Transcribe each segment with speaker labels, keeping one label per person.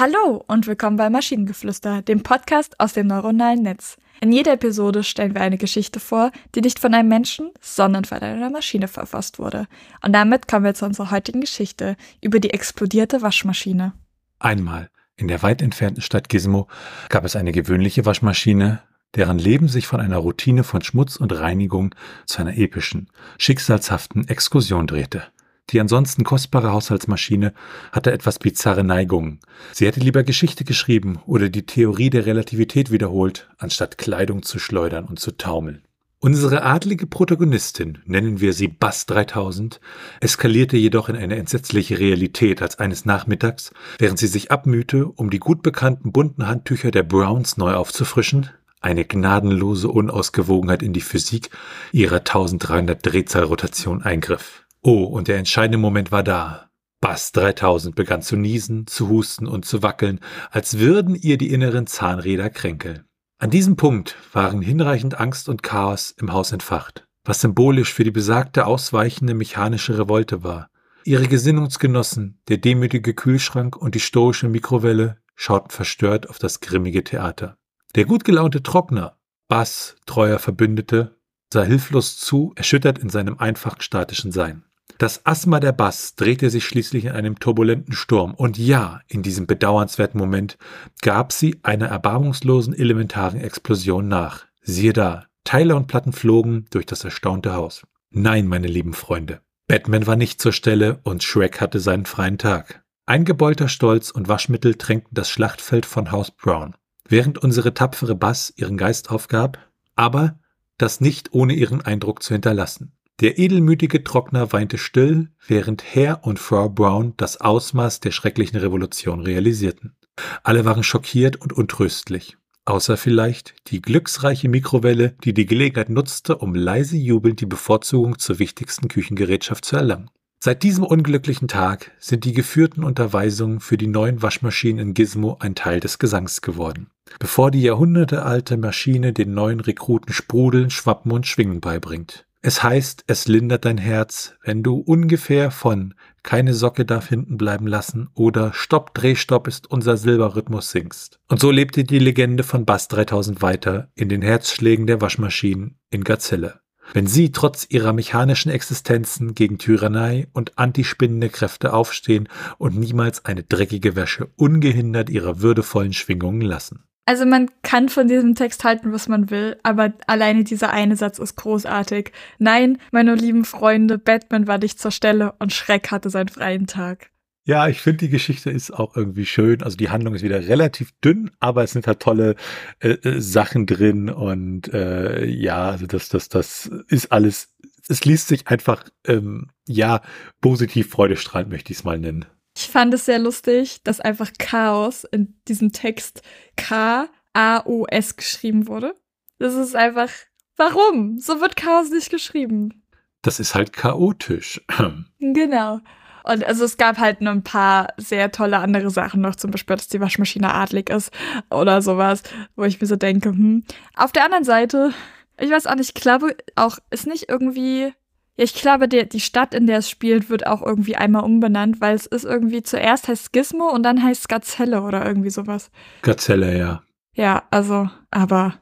Speaker 1: Hallo und willkommen bei Maschinengeflüster, dem Podcast aus dem neuronalen Netz. In jeder Episode stellen wir eine Geschichte vor, die nicht von einem Menschen, sondern von einer Maschine verfasst wurde. Und damit kommen wir zu unserer heutigen Geschichte über die explodierte Waschmaschine.
Speaker 2: Einmal in der weit entfernten Stadt Gizmo gab es eine gewöhnliche Waschmaschine, deren Leben sich von einer Routine von Schmutz und Reinigung zu einer epischen, schicksalshaften Exkursion drehte. Die ansonsten kostbare Haushaltsmaschine hatte etwas bizarre Neigungen. Sie hätte lieber Geschichte geschrieben oder die Theorie der Relativität wiederholt, anstatt Kleidung zu schleudern und zu taumeln. Unsere adlige Protagonistin, nennen wir sie Bass 3000, eskalierte jedoch in eine entsetzliche Realität als eines Nachmittags, während sie sich abmühte, um die gut bekannten bunten Handtücher der Browns neu aufzufrischen, eine gnadenlose Unausgewogenheit in die Physik ihrer 1300 Drehzahlrotation eingriff. Oh, und der entscheidende Moment war da. Bass 3000 begann zu niesen, zu husten und zu wackeln, als würden ihr die inneren Zahnräder kränkeln. An diesem Punkt waren hinreichend Angst und Chaos im Haus entfacht, was symbolisch für die besagte ausweichende mechanische Revolte war. Ihre Gesinnungsgenossen, der demütige Kühlschrank und die stoische Mikrowelle, schauten verstört auf das grimmige Theater. Der gut gelaunte Trockner, Bass, treuer Verbündete, sah hilflos zu, erschüttert in seinem einfach statischen Sein. Das Asthma der Bass drehte sich schließlich in einem turbulenten Sturm, und ja, in diesem bedauernswerten Moment gab sie einer erbarmungslosen elementaren Explosion nach. Siehe da, Teile und Platten flogen durch das erstaunte Haus. Nein, meine lieben Freunde, Batman war nicht zur Stelle und Shrek hatte seinen freien Tag. Eingebeulter Stolz und Waschmittel tränkten das Schlachtfeld von Haus Brown. Während unsere tapfere Bass ihren Geist aufgab, aber das nicht ohne ihren Eindruck zu hinterlassen. Der edelmütige Trockner weinte still, während Herr und Frau Brown das Ausmaß der schrecklichen Revolution realisierten. Alle waren schockiert und untröstlich, außer vielleicht die glücksreiche Mikrowelle, die die Gelegenheit nutzte, um leise jubelnd die Bevorzugung zur wichtigsten Küchengerätschaft zu erlangen. Seit diesem unglücklichen Tag sind die geführten Unterweisungen für die neuen Waschmaschinen in Gizmo ein Teil des Gesangs geworden. Bevor die jahrhundertealte Maschine den neuen Rekruten Sprudeln, Schwappen und Schwingen beibringt. Es heißt, es lindert dein Herz, wenn du ungefähr von keine Socke darf hinten bleiben lassen oder Stopp, Drehstopp ist unser Silberrhythmus singst. Und so lebte die Legende von Bass 3000 weiter in den Herzschlägen der Waschmaschinen in Gazelle. Wenn sie trotz ihrer mechanischen Existenzen gegen Tyrannei und antispinnende Kräfte aufstehen und niemals eine dreckige Wäsche ungehindert ihrer würdevollen Schwingungen lassen.
Speaker 1: Also man kann von diesem Text halten, was man will, aber alleine dieser eine Satz ist großartig. Nein, meine lieben Freunde, Batman war nicht zur Stelle und Schreck hatte seinen freien Tag.
Speaker 2: Ja, ich finde, die Geschichte ist auch irgendwie schön. Also die Handlung ist wieder relativ dünn, aber es sind halt tolle äh, äh, Sachen drin und äh, ja, also das, das, das ist alles, es liest sich einfach, ähm, ja, positiv freudestrahlend möchte ich es mal nennen.
Speaker 1: Ich fand es sehr lustig, dass einfach Chaos in diesem Text K-A-O-S geschrieben wurde. Das ist einfach, warum? So wird Chaos nicht geschrieben.
Speaker 2: Das ist halt chaotisch.
Speaker 1: genau. Und also es gab halt nur ein paar sehr tolle andere Sachen noch, zum Beispiel, dass die Waschmaschine adlig ist oder sowas, wo ich mir so denke, hm. Auf der anderen Seite, ich weiß auch nicht, ich glaube auch, ist nicht irgendwie ja, ich glaube, der, die Stadt, in der es spielt, wird auch irgendwie einmal umbenannt, weil es ist irgendwie zuerst heißt Gizmo und dann heißt Gazelle oder irgendwie sowas.
Speaker 2: Gazelle, ja.
Speaker 1: Ja, also, aber.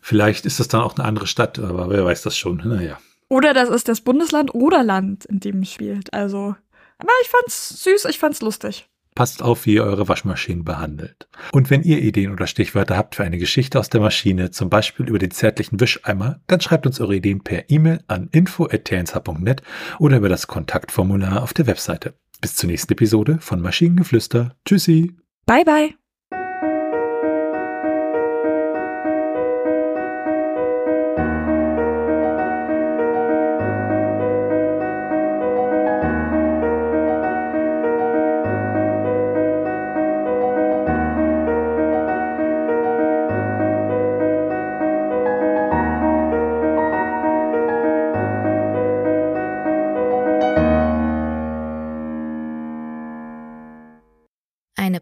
Speaker 2: Vielleicht ist das dann auch eine andere Stadt, aber wer weiß das schon, naja.
Speaker 1: Oder das ist das Bundesland oder Land, in dem es spielt. Also, aber ich fand's süß, ich fand's lustig.
Speaker 2: Passt auf, wie ihr eure Waschmaschinen behandelt. Und wenn ihr Ideen oder Stichwörter habt für eine Geschichte aus der Maschine, zum Beispiel über den zärtlichen Wischeimer, dann schreibt uns eure Ideen per E-Mail an info.tnsh.net oder über das Kontaktformular auf der Webseite. Bis zur nächsten Episode von Maschinengeflüster. Tschüssi.
Speaker 1: Bye bye.